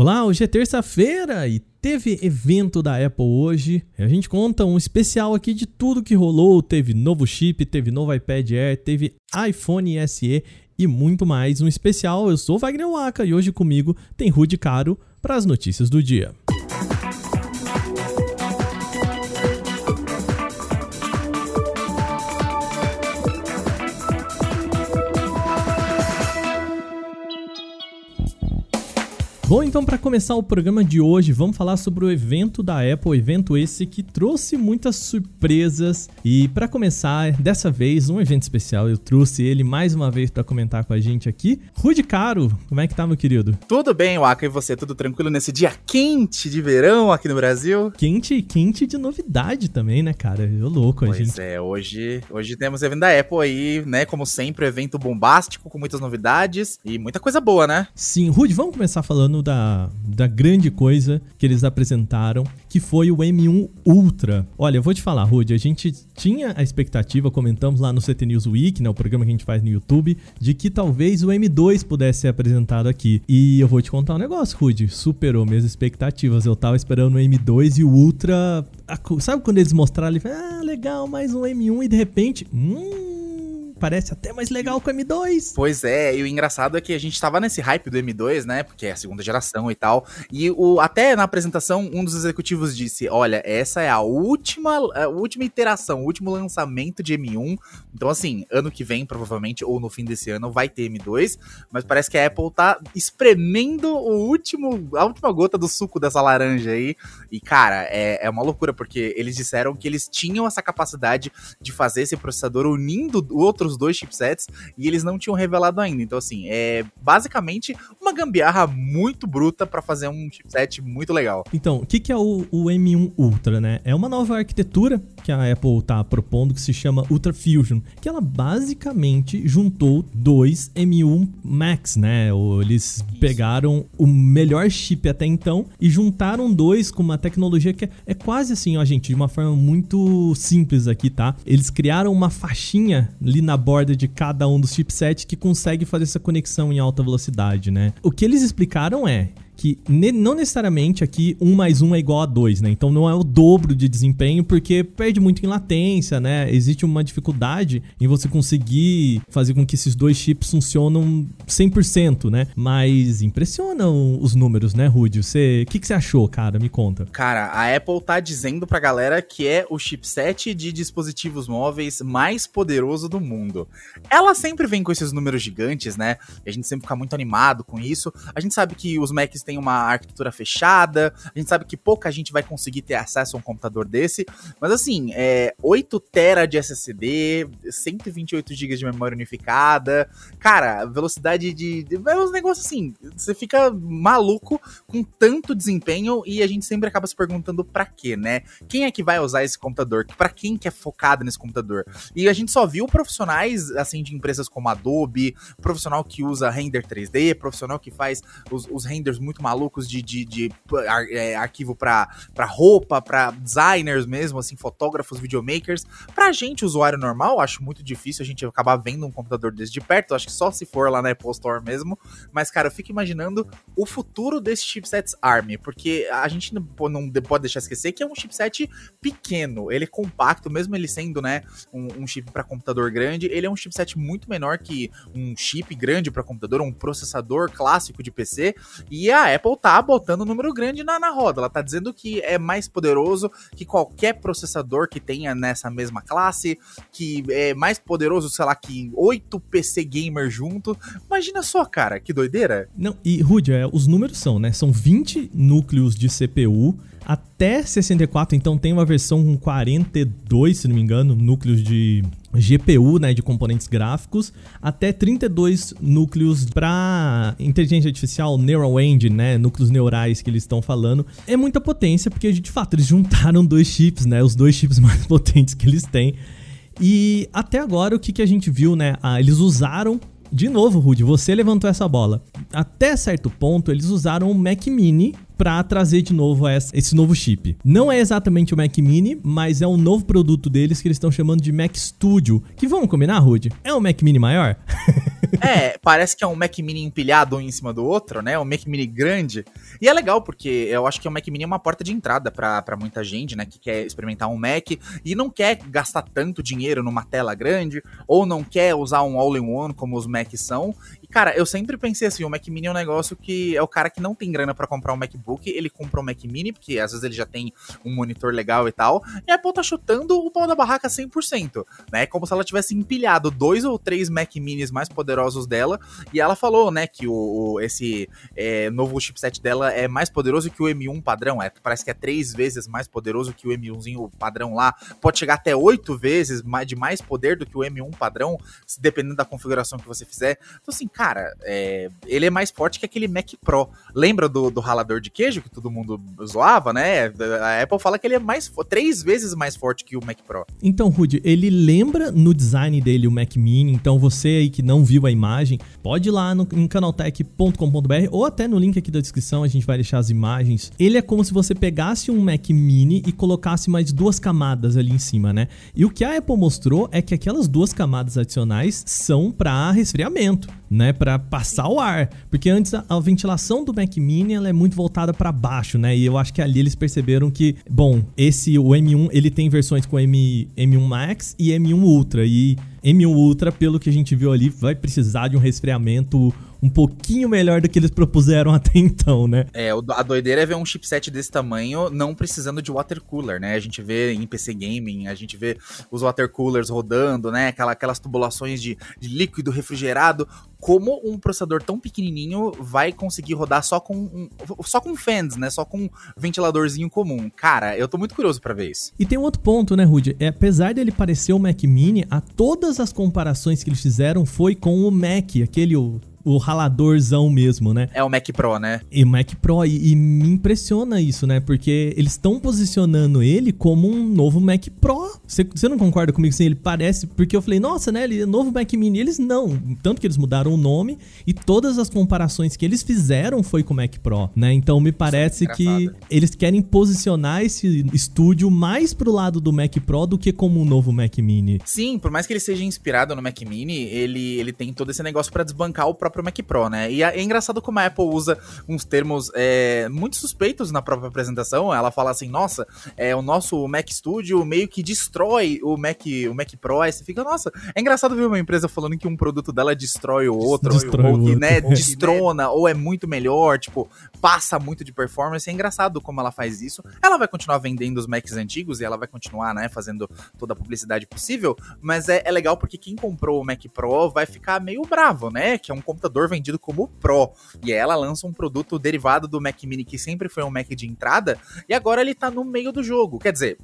Olá, hoje é terça-feira e teve evento da Apple hoje. A gente conta um especial aqui de tudo que rolou. Teve novo chip, teve novo iPad Air, teve iPhone SE e muito mais. Um especial. Eu sou Wagner Waka e hoje comigo tem Rude Caro para as notícias do dia. Bom, então para começar o programa de hoje, vamos falar sobre o evento da Apple, evento esse que trouxe muitas surpresas. E para começar, dessa vez um evento especial, eu trouxe ele mais uma vez para comentar com a gente aqui. Rude Caro, como é que tá, meu querido? Tudo bem, Waka, e você? Tudo tranquilo nesse dia quente de verão aqui no Brasil? Quente e quente de novidade também, né, cara? Eu louco, pois a gente. Pois é, hoje, hoje temos o evento da Apple aí, né? Como sempre, evento bombástico, com muitas novidades e muita coisa boa, né? Sim, Rude, vamos começar falando da, da grande coisa que eles apresentaram, que foi o M1 Ultra. Olha, eu vou te falar, Rude, a gente tinha a expectativa, comentamos lá no CT News Week, né, o programa que a gente faz no YouTube, de que talvez o M2 pudesse ser apresentado aqui. E eu vou te contar um negócio, Rude, superou minhas expectativas. Eu tava esperando o M2 e o Ultra. Sabe quando eles mostraram ali, ah, legal, mais um M1 e de repente, hum, parece até mais legal que o M2. Pois é, e o engraçado é que a gente tava nesse hype do M2, né? Porque é a segunda geração e tal. E o, até na apresentação, um dos executivos disse: Olha, essa é a última, a última iteração, o último lançamento de M1. Então, assim, ano que vem, provavelmente, ou no fim desse ano, vai ter M2. Mas parece que a Apple tá espremendo o último, a última gota do suco dessa laranja aí. E, cara, é, é uma loucura, porque eles disseram que eles tinham essa capacidade de fazer esse processador unindo outros os dois chipsets e eles não tinham revelado ainda. Então, assim, é basicamente uma gambiarra muito bruta para fazer um chipset muito legal. Então, o que, que é o, o, M1 Ultra, né? É uma nova arquitetura que a Apple tá propondo que se chama Ultra Fusion, que ela basicamente juntou dois M1 Max, né? Eles pegaram o melhor chip até então e juntaram dois com uma tecnologia que é, é quase assim, ó, gente, de uma forma muito simples aqui, tá? Eles criaram uma faixinha ali na borda de cada um dos chipsets que consegue fazer essa conexão em alta velocidade, né? O que eles explicaram é que não necessariamente aqui 1 mais 1 é igual a 2, né? Então não é o dobro de desempenho, porque perde muito em latência, né? Existe uma dificuldade em você conseguir fazer com que esses dois chips funcionam 100%, né? Mas impressionam os números, né, Rudy? Você, o que, que você achou, cara? Me conta. Cara, a Apple tá dizendo pra galera que é o chipset de dispositivos móveis mais poderoso do mundo. Ela sempre vem com esses números gigantes, né? E a gente sempre fica muito animado com isso. A gente sabe que os Macs tem uma arquitetura fechada, a gente sabe que pouca gente vai conseguir ter acesso a um computador desse, mas assim, é 8 TB de SSD, 128 GB de memória unificada, cara, velocidade de, é uns negócios assim, você fica maluco com tanto desempenho e a gente sempre acaba se perguntando para quê, né? Quem é que vai usar esse computador? Para quem que é focado nesse computador? E a gente só viu profissionais assim de empresas como Adobe, profissional que usa render 3D, profissional que faz os, os renders muito muito malucos de, de, de é, arquivo para roupa, para designers mesmo, assim, fotógrafos, videomakers. Pra gente, usuário normal, acho muito difícil a gente acabar vendo um computador desse de perto, acho que só se for lá na Apple Store mesmo. Mas, cara, eu fico imaginando o futuro desses chipsets ARM, porque a gente não, não pode deixar esquecer que é um chipset pequeno, ele é compacto, mesmo ele sendo, né, um, um chip para computador grande, ele é um chipset muito menor que um chip grande para computador, um processador clássico de PC, e a Apple tá botando um número grande na, na roda. Ela tá dizendo que é mais poderoso que qualquer processador que tenha nessa mesma classe, que é mais poderoso, sei lá, que oito PC gamer junto. Imagina só, cara, que doideira. Não, e Rudy, é, os números são, né? São 20 núcleos de CPU até 64, então tem uma versão com 42, se não me engano, núcleos de GPU, né, de componentes gráficos, até 32 núcleos para inteligência artificial, neural engine, né, núcleos neurais que eles estão falando. É muita potência porque de fato eles juntaram dois chips, né, os dois chips mais potentes que eles têm. E até agora o que, que a gente viu, né, ah, eles usaram de novo, Rudy, você levantou essa bola. Até certo ponto, eles usaram o Mac Mini para trazer de novo esse novo chip. Não é exatamente o Mac Mini, mas é um novo produto deles que eles estão chamando de Mac Studio. Que vamos combinar, Rudy? É um Mac Mini maior? É, parece que é um Mac Mini empilhado um em cima do outro, né? Um Mac Mini grande. E é legal, porque eu acho que o Mac Mini é uma porta de entrada para muita gente, né? Que quer experimentar um Mac e não quer gastar tanto dinheiro numa tela grande, ou não quer usar um all-in-one como os Macs são. E, cara, eu sempre pensei assim, o Mac Mini é um negócio que é o cara que não tem grana para comprar um MacBook, ele compra um Mac Mini, porque às vezes ele já tem um monitor legal e tal, e a Apple tá chutando o pau da barraca 100%, né? Como se ela tivesse empilhado dois ou três Mac Minis mais poderosos dela, e ela falou, né, que o, o esse é, novo chipset dela é mais poderoso que o M1 padrão, é, parece que é três vezes mais poderoso que o M1zinho padrão lá, pode chegar até oito vezes de mais poder do que o M1 padrão, dependendo da configuração que você fizer. Então assim, cara, é, ele é mais forte que aquele Mac Pro. Lembra do, do ralador de queijo que todo mundo zoava, né? A Apple fala que ele é mais três vezes mais forte que o Mac Pro. Então, Rudy, ele lembra no design dele o Mac Mini, então você aí que não viu a imagem, pode ir lá no, em canaltech.com.br ou até no link aqui da descrição, a gente vai deixar as imagens. Ele é como se você pegasse um Mac Mini e colocasse mais duas camadas ali em cima, né? E o que a Apple mostrou é que aquelas duas camadas adicionais são para resfriamento, né, para passar o ar, porque antes a, a ventilação do Mac Mini ela é muito voltada para baixo, né? E eu acho que ali eles perceberam que, bom, esse o M1, ele tem versões com M, M1 Max e M1 Ultra e M1 Ultra, pelo que a gente viu ali, vai precisar de um resfriamento um pouquinho melhor do que eles propuseram até então, né? É, a doideira é ver um chipset desse tamanho não precisando de water cooler, né? A gente vê em PC Gaming, a gente vê os water coolers rodando, né? Aquela, aquelas tubulações de, de líquido refrigerado. Como um processador tão pequenininho vai conseguir rodar só com um, só com fans, né? Só com um ventiladorzinho comum. Cara, eu tô muito curioso para ver isso. E tem um outro ponto, né, Rudy? É, apesar dele parecer o Mac Mini, a todas as comparações que eles fizeram foi com o Mac, aquele o o raladorzão mesmo, né? É o Mac Pro, né? E o Mac Pro, e, e me impressiona isso, né? Porque eles estão posicionando ele como um novo Mac Pro. Você não concorda comigo? Assim, ele parece. Porque eu falei, nossa, né? Ele é novo Mac Mini. Eles não. Tanto que eles mudaram o nome e todas as comparações que eles fizeram foi com o Mac Pro, né? Então me parece que eles querem posicionar esse estúdio mais pro lado do Mac Pro do que como um novo Mac Mini. Sim, por mais que ele seja inspirado no Mac Mini, ele, ele tem todo esse negócio para desbancar o próprio próprio Mac Pro, né? E é, é engraçado como a Apple usa uns termos é, muito suspeitos na própria apresentação. Ela fala assim, nossa, é, o nosso Mac Studio meio que destrói o Mac, o Mac Pro. Aí você fica, nossa, é engraçado ver uma empresa falando que um produto dela destrói o outro, destrói ou, que, né, destrona, ou é muito melhor, tipo, passa muito de performance. É engraçado como ela faz isso. Ela vai continuar vendendo os Macs antigos e ela vai continuar, né, fazendo toda a publicidade possível, mas é, é legal porque quem comprou o Mac Pro vai ficar meio bravo, né? Que é um computador vendido como Pro. E ela lança um produto derivado do Mac Mini, que sempre foi um Mac de entrada, e agora ele tá no meio do jogo. Quer dizer,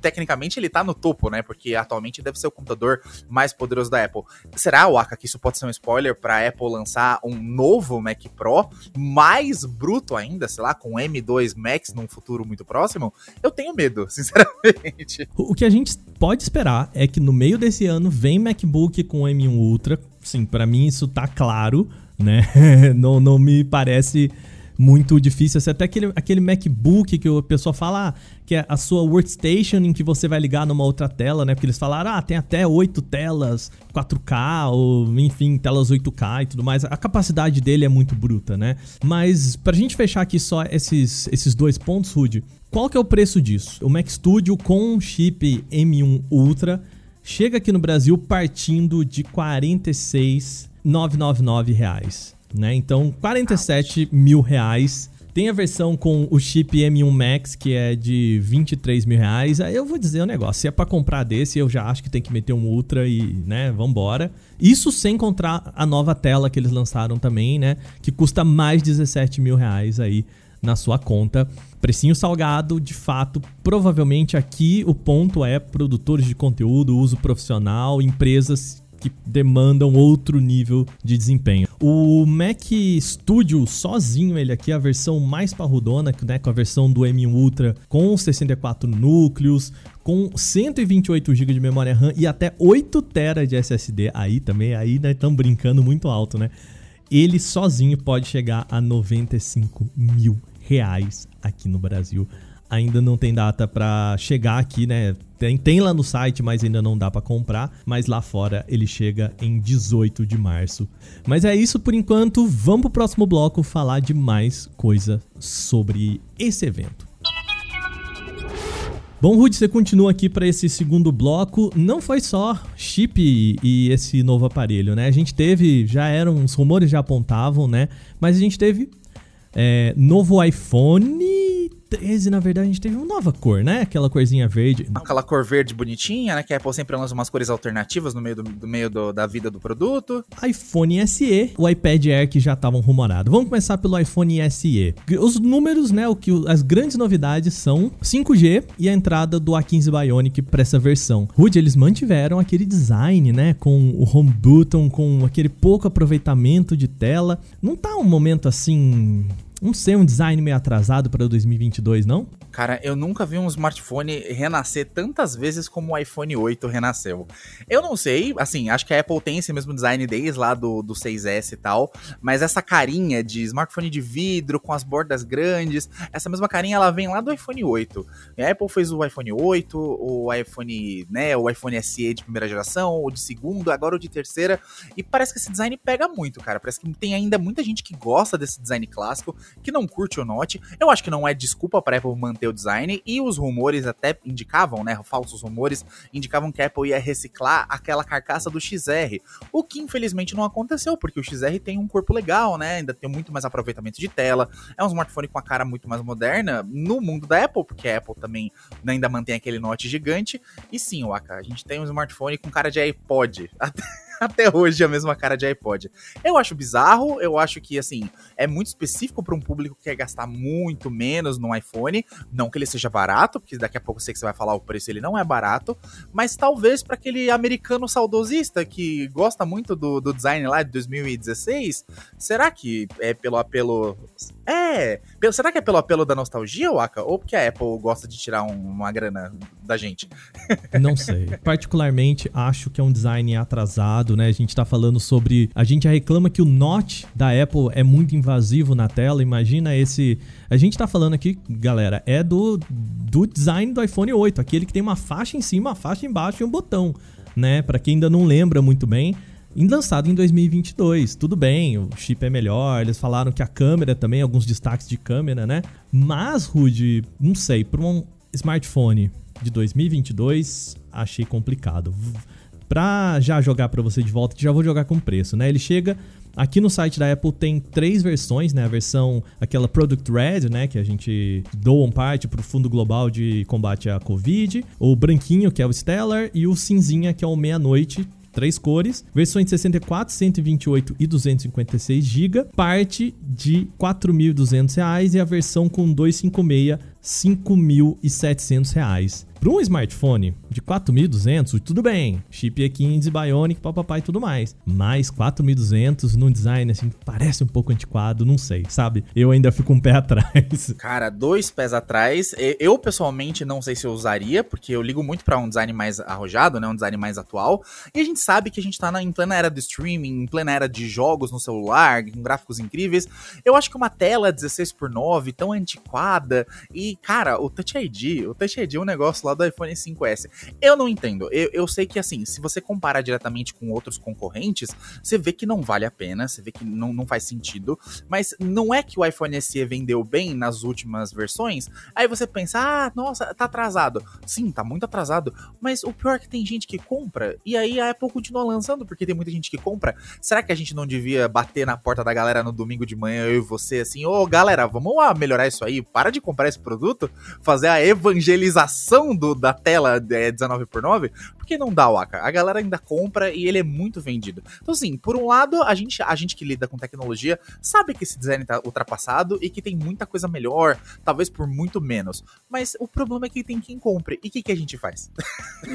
tecnicamente ele tá no topo, né? Porque atualmente deve ser o computador mais poderoso da Apple. Será, Waka, que isso pode ser um spoiler pra Apple lançar um novo Mac Pro, mais bruto ainda, sei lá, com M2 Max num futuro muito próximo? Eu tenho medo, sinceramente. O que a gente pode esperar é que no meio desse ano vem MacBook com M1 Ultra sim, para mim isso tá claro, né? não, não me parece muito difícil. Assim, até aquele, aquele MacBook que o pessoal fala ah, que é a sua workstation em que você vai ligar numa outra tela, né? Porque eles falaram, ah, tem até oito telas 4K, ou enfim, telas 8K e tudo mais. A capacidade dele é muito bruta, né? Mas pra gente fechar aqui só esses, esses dois pontos, Rude, qual que é o preço disso? O Mac Studio com chip M1 Ultra chega aqui no Brasil partindo de 46.999 reais, né? Então, 47 mil reais. Tem a versão com o chip M1 Max, que é de 23 mil reais. Aí eu vou dizer o um negócio: se é para comprar desse, eu já acho que tem que meter um Ultra e, né, vambora. Isso sem encontrar a nova tela que eles lançaram também, né? Que custa mais 17 mil reais aí na sua conta. Precinho salgado, de fato, provavelmente aqui o ponto é produtores de conteúdo, uso profissional, empresas que demandam outro nível de desempenho. O Mac Studio sozinho, ele aqui é a versão mais parrudona, né, com a versão do M1 Ultra com 64 núcleos, com 128 GB de memória RAM e até 8 TB de SSD. Aí também, aí nós estamos brincando muito alto, né? Ele sozinho pode chegar a 95 mil reais aqui no Brasil. ainda não tem data para chegar aqui, né? Tem, tem lá no site, mas ainda não dá para comprar. Mas lá fora ele chega em 18 de março. Mas é isso por enquanto. Vamos pro próximo bloco falar de mais coisa sobre esse evento. Bom, Rudy, você continua aqui para esse segundo bloco. Não foi só chip e esse novo aparelho, né? A gente teve, já eram, os rumores já apontavam, né? Mas a gente teve é, novo iPhone 13, na verdade, a gente teve uma nova cor, né? Aquela corzinha verde. Aquela cor verde bonitinha, né? Que a Apple sempre lança umas cores alternativas no meio, do, do meio do, da vida do produto. iPhone SE, o iPad Air que já estavam rumorados. Vamos começar pelo iPhone SE. Os números, né? O que as grandes novidades são 5G e a entrada do A15 Bionic para essa versão. Rude, eles mantiveram aquele design, né? Com o home button, com aquele pouco aproveitamento de tela. Não tá um momento assim não sei, um design meio atrasado para 2022, não? Cara, eu nunca vi um smartphone renascer tantas vezes como o iPhone 8 renasceu. Eu não sei, assim, acho que a Apple tem esse mesmo design desde lá do, do 6S e tal, mas essa carinha de smartphone de vidro com as bordas grandes, essa mesma carinha ela vem lá do iPhone 8. A Apple fez o iPhone 8, o iPhone, né, o iPhone SE de primeira geração, o de segunda, agora o de terceira, e parece que esse design pega muito, cara. Parece que tem ainda muita gente que gosta desse design clássico, que não curte o Note. Eu acho que não é desculpa para Apple manter o design e os rumores até indicavam, né, falsos rumores, indicavam que a Apple ia reciclar aquela carcaça do XR, o que infelizmente não aconteceu, porque o XR tem um corpo legal, né, ainda tem muito mais aproveitamento de tela, é um smartphone com a cara muito mais moderna no mundo da Apple, porque a Apple também ainda mantém aquele Note gigante, e sim, Waka, a gente tem um smartphone com cara de iPod, até até hoje a mesma cara de iPod. Eu acho bizarro, eu acho que, assim, é muito específico para um público que quer gastar muito menos no iPhone. Não que ele seja barato, porque daqui a pouco eu sei que você vai falar o preço, ele não é barato, mas talvez para aquele americano saudosista que gosta muito do, do design lá de 2016, será que é pelo apelo. É, será que é pelo apelo da nostalgia, Waka? Ou porque a Apple gosta de tirar um, uma grana da gente? Não sei. Particularmente, acho que é um design atrasado né? A gente tá falando sobre. A gente já reclama que o Note da Apple é muito invasivo na tela. Imagina esse. A gente tá falando aqui, galera, é do, do design do iPhone 8, aquele que tem uma faixa em cima, uma faixa embaixo e um botão, né? Para quem ainda não lembra muito bem lançado em 2022. Tudo bem, o chip é melhor, eles falaram que a câmera também, alguns destaques de câmera, né? Mas, Rude, não sei, para um smartphone de 2022, achei complicado. Pra já jogar para você de volta, já vou jogar com preço, né? Ele chega Aqui no site da Apple tem três versões, né? A versão, aquela Product Red, né? Que a gente doa um parte para o Fundo Global de Combate à Covid. O branquinho, que é o Stellar. E o cinzinha, que é o Meia-Noite três cores, versões de 64, 128 e 256 GB, parte de R$ 4.200 e a versão com 256 R$ 5.700. Para um smartphone de 4.200, tudo bem. Chip E15, Bionic, papai e tudo mais. Mas 4.200 num design assim, parece um pouco antiquado, não sei, sabe? Eu ainda fico um pé atrás. Cara, dois pés atrás. Eu pessoalmente não sei se eu usaria, porque eu ligo muito para um design mais arrojado, né? Um design mais atual. E a gente sabe que a gente tá na, em plena era do streaming, em plena era de jogos no celular, com gráficos incríveis. Eu acho que uma tela 16 por 9 tão antiquada e, cara, o Touch ID, o Touch ID é um negócio lá do iPhone 5S. Eu não entendo. Eu, eu sei que, assim, se você comparar diretamente com outros concorrentes, você vê que não vale a pena, você vê que não, não faz sentido. Mas não é que o iPhone SE vendeu bem nas últimas versões, aí você pensa, ah, nossa, tá atrasado. Sim, tá muito atrasado. Mas o pior é que tem gente que compra, e aí a Apple continua lançando, porque tem muita gente que compra. Será que a gente não devia bater na porta da galera no domingo de manhã, eu e você, assim, ô oh, galera, vamos lá melhorar isso aí, para de comprar esse produto, fazer a evangelização do do, da tela é 19 por 9, porque não dá, Waka. A galera ainda compra e ele é muito vendido. Então, assim, por um lado, a gente, a gente que lida com tecnologia sabe que esse design tá ultrapassado e que tem muita coisa melhor, talvez por muito menos. Mas o problema é que tem quem compre. E o que, que a gente faz?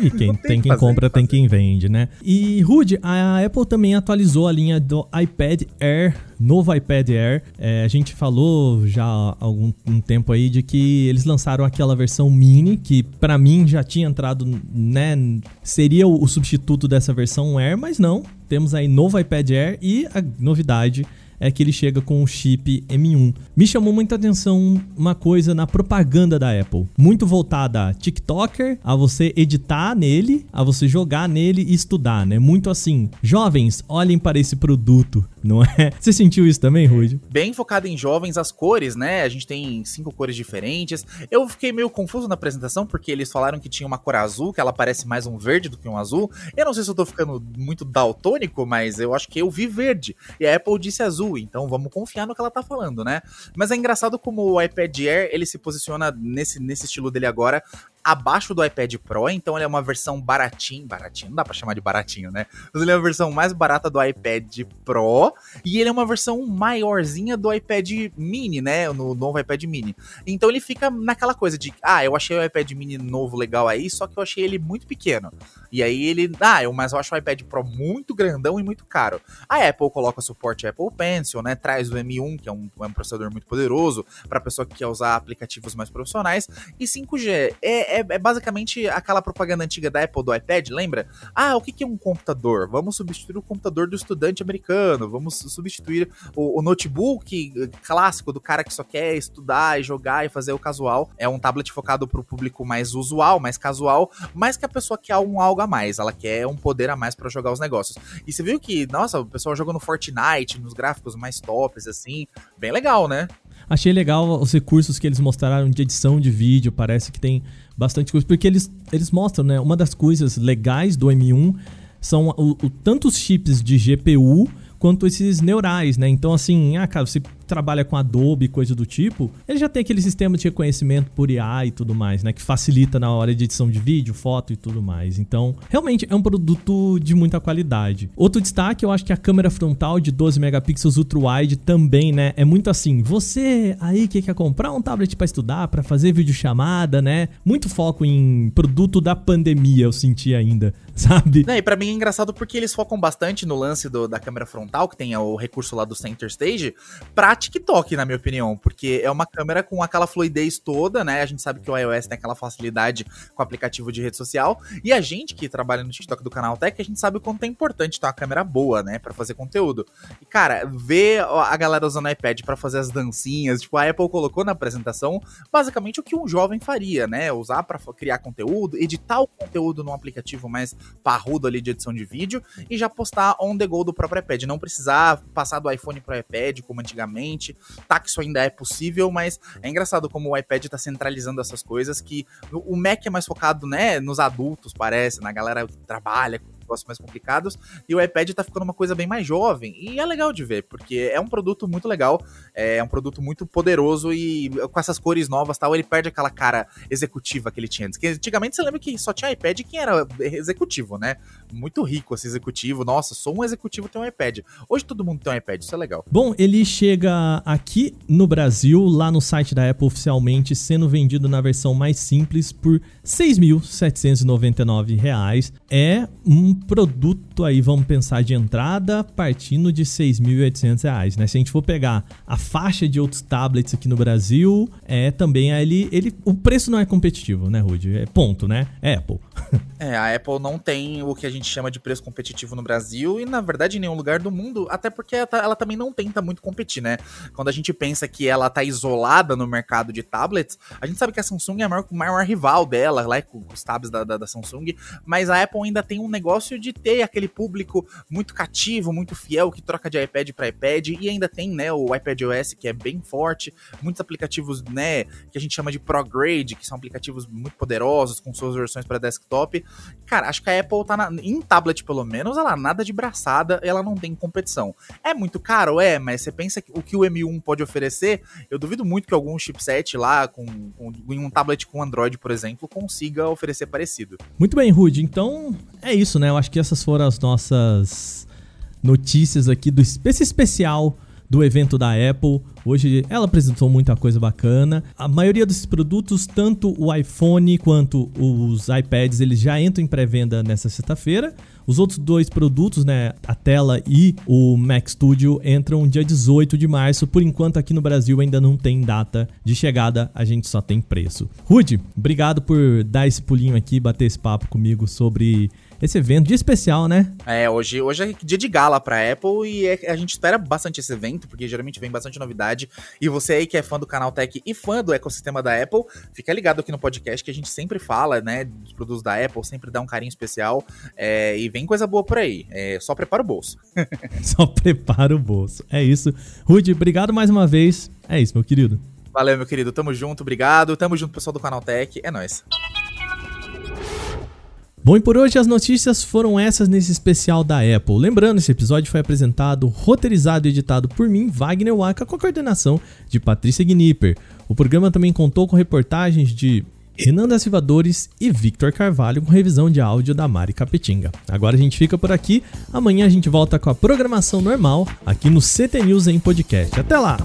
E quem tem, tem quem fazer, compra, tem quem vende, né? E, Rude, a Apple também atualizou a linha do iPad Air novo iPad Air. É, a gente falou já há algum um tempo aí de que eles lançaram aquela versão mini, que para mim já tinha entrado, né? Seria o, o substituto dessa versão Air, mas não. Temos aí novo iPad Air e a novidade é que ele chega com o chip M1. Me chamou muita atenção uma coisa na propaganda da Apple, muito voltada a TikToker, a você editar nele, a você jogar nele e estudar, né? Muito assim, jovens, olhem para esse produto, não é? Você sentiu isso também, Rude? Bem focado em jovens, as cores, né? A gente tem cinco cores diferentes. Eu fiquei meio confuso na apresentação porque eles falaram que tinha uma cor azul, que ela parece mais um verde do que um azul. Eu não sei se eu tô ficando muito daltônico, mas eu acho que eu vi verde. E a Apple disse azul, então vamos confiar no que ela tá falando, né? Mas é engraçado como o iPad Air, ele se posiciona nesse, nesse estilo dele agora, abaixo do iPad Pro, então ele é uma versão baratinho, baratinho, não dá para chamar de baratinho, né? Mas ele é uma versão mais barata do iPad Pro e ele é uma versão maiorzinha do iPad Mini, né? No novo iPad Mini. Então ele fica naquela coisa de, ah, eu achei o iPad Mini novo legal aí, só que eu achei ele muito pequeno. E aí ele, ah, eu, mas eu acho o iPad Pro muito grandão e muito caro. A Apple coloca suporte Apple Pencil, né? Traz o M1, que é um, é um processador muito poderoso para pessoa que quer usar aplicativos mais profissionais e 5G é é, é, basicamente aquela propaganda antiga da Apple do iPad, lembra? Ah, o que, que é um computador? Vamos substituir o computador do estudante americano, vamos substituir o, o notebook clássico do cara que só quer estudar e jogar e fazer o casual. É um tablet focado para o público mais usual, mais casual, mas que a pessoa quer um algo a mais, ela quer um poder a mais para jogar os negócios. E você viu que, nossa, o pessoal jogando Fortnite, nos gráficos mais tops, assim, bem legal, né? Achei legal os recursos que eles mostraram de edição de vídeo, parece que tem bastante coisa, porque eles, eles mostram, né? Uma das coisas legais do M1 são o, o tantos chips de GPU quanto esses neurais, né? Então, assim, ah, cara, você trabalha com Adobe, coisa do tipo, ele já tem aquele sistema de reconhecimento por IA e tudo mais, né? Que facilita na hora de edição de vídeo, foto e tudo mais. Então, realmente é um produto de muita qualidade. Outro destaque, eu acho que a câmera frontal de 12 megapixels ultra wide também, né? É muito assim, você aí que quer comprar um tablet para estudar, para fazer videochamada, né? Muito foco em produto da pandemia, eu senti ainda, sabe? É, e pra mim é engraçado porque eles focam bastante no lance do, da câmera frontal, que tem o recurso lá do Center Stage, pra TikTok, na minha opinião, porque é uma câmera com aquela fluidez toda, né? A gente sabe que o iOS tem aquela facilidade com o aplicativo de rede social, e a gente que trabalha no TikTok do canal Tech, a gente sabe o quanto é importante ter uma câmera boa, né, para fazer conteúdo. E cara, ver a galera usando o iPad para fazer as dancinhas, tipo, a Apple colocou na apresentação basicamente o que um jovem faria, né? Usar para criar conteúdo, editar o conteúdo num aplicativo mais parrudo ali de edição de vídeo e já postar on the go do próprio iPad, não precisar passar do iPhone pro iPad como antigamente Tá que isso ainda é possível, mas é engraçado como o iPad tá centralizando essas coisas que o Mac é mais focado, né, nos adultos, parece, na galera que trabalha negócios mais complicados, e o iPad tá ficando uma coisa bem mais jovem, e é legal de ver, porque é um produto muito legal, é um produto muito poderoso, e com essas cores novas tal, ele perde aquela cara executiva que ele tinha antes, que antigamente você lembra que só tinha iPad quem era executivo, né? Muito rico esse executivo, nossa, sou um executivo tem um iPad. Hoje todo mundo tem um iPad, isso é legal. Bom, ele chega aqui no Brasil, lá no site da Apple oficialmente, sendo vendido na versão mais simples por R$ 6.799. É um produto aí, vamos pensar de entrada, partindo de 6.800 reais, né? Se a gente for pegar a faixa de outros tablets aqui no Brasil, é também ele, ele o preço não é competitivo, né, Rude? É ponto, né? É Apple. é, a Apple não tem o que a gente chama de preço competitivo no Brasil e, na verdade, em nenhum lugar do mundo, até porque ela, ela também não tenta muito competir, né? Quando a gente pensa que ela tá isolada no mercado de tablets, a gente sabe que a Samsung é a maior, maior rival dela, lá com os tabs da, da, da Samsung, mas a Apple ainda tem um negócio negócio de ter aquele público muito cativo, muito fiel, que troca de iPad para iPad, e ainda tem, né, o iPad OS, que é bem forte, muitos aplicativos, né, que a gente chama de ProGrade, que são aplicativos muito poderosos, com suas versões para desktop. Cara, acho que a Apple tá na, em tablet, pelo menos, ela nada de braçada, ela não tem competição. É muito caro? É, mas você pensa que o que o M1 pode oferecer, eu duvido muito que algum chipset lá, com, com em um tablet com Android, por exemplo, consiga oferecer parecido. Muito bem, Rude. Então, é isso, né? Eu acho que essas foram as nossas notícias aqui do esse especial do evento da Apple. Hoje ela apresentou muita coisa bacana. A maioria desses produtos, tanto o iPhone quanto os iPads, eles já entram em pré-venda nessa sexta-feira. Os outros dois produtos, né, a tela e o Mac Studio, entram dia 18 de março. Por enquanto, aqui no Brasil ainda não tem data de chegada, a gente só tem preço. Rude, obrigado por dar esse pulinho aqui, bater esse papo comigo sobre esse evento, dia especial, né? É, hoje, hoje é dia de gala pra Apple e é, a gente espera bastante esse evento, porque geralmente vem bastante novidade. E você aí que é fã do canal Tech e fã do ecossistema da Apple, fica ligado aqui no podcast que a gente sempre fala, né, dos produtos da Apple, sempre dá um carinho especial é, e vem coisa boa por aí. É, só prepara o bolso. só prepara o bolso. É isso. Rude, obrigado mais uma vez. É isso, meu querido. Valeu, meu querido. Tamo junto, obrigado. Tamo junto, pessoal do canal Tech. É nóis. Bom, e por hoje as notícias foram essas nesse especial da Apple. Lembrando, esse episódio foi apresentado, roteirizado e editado por mim, Wagner Waka, com a coordenação de Patrícia Gnipper. O programa também contou com reportagens de Renan da Silvadores e Victor Carvalho com revisão de áudio da Mari Capetinga. Agora a gente fica por aqui, amanhã a gente volta com a programação normal aqui no CT News em podcast. Até lá!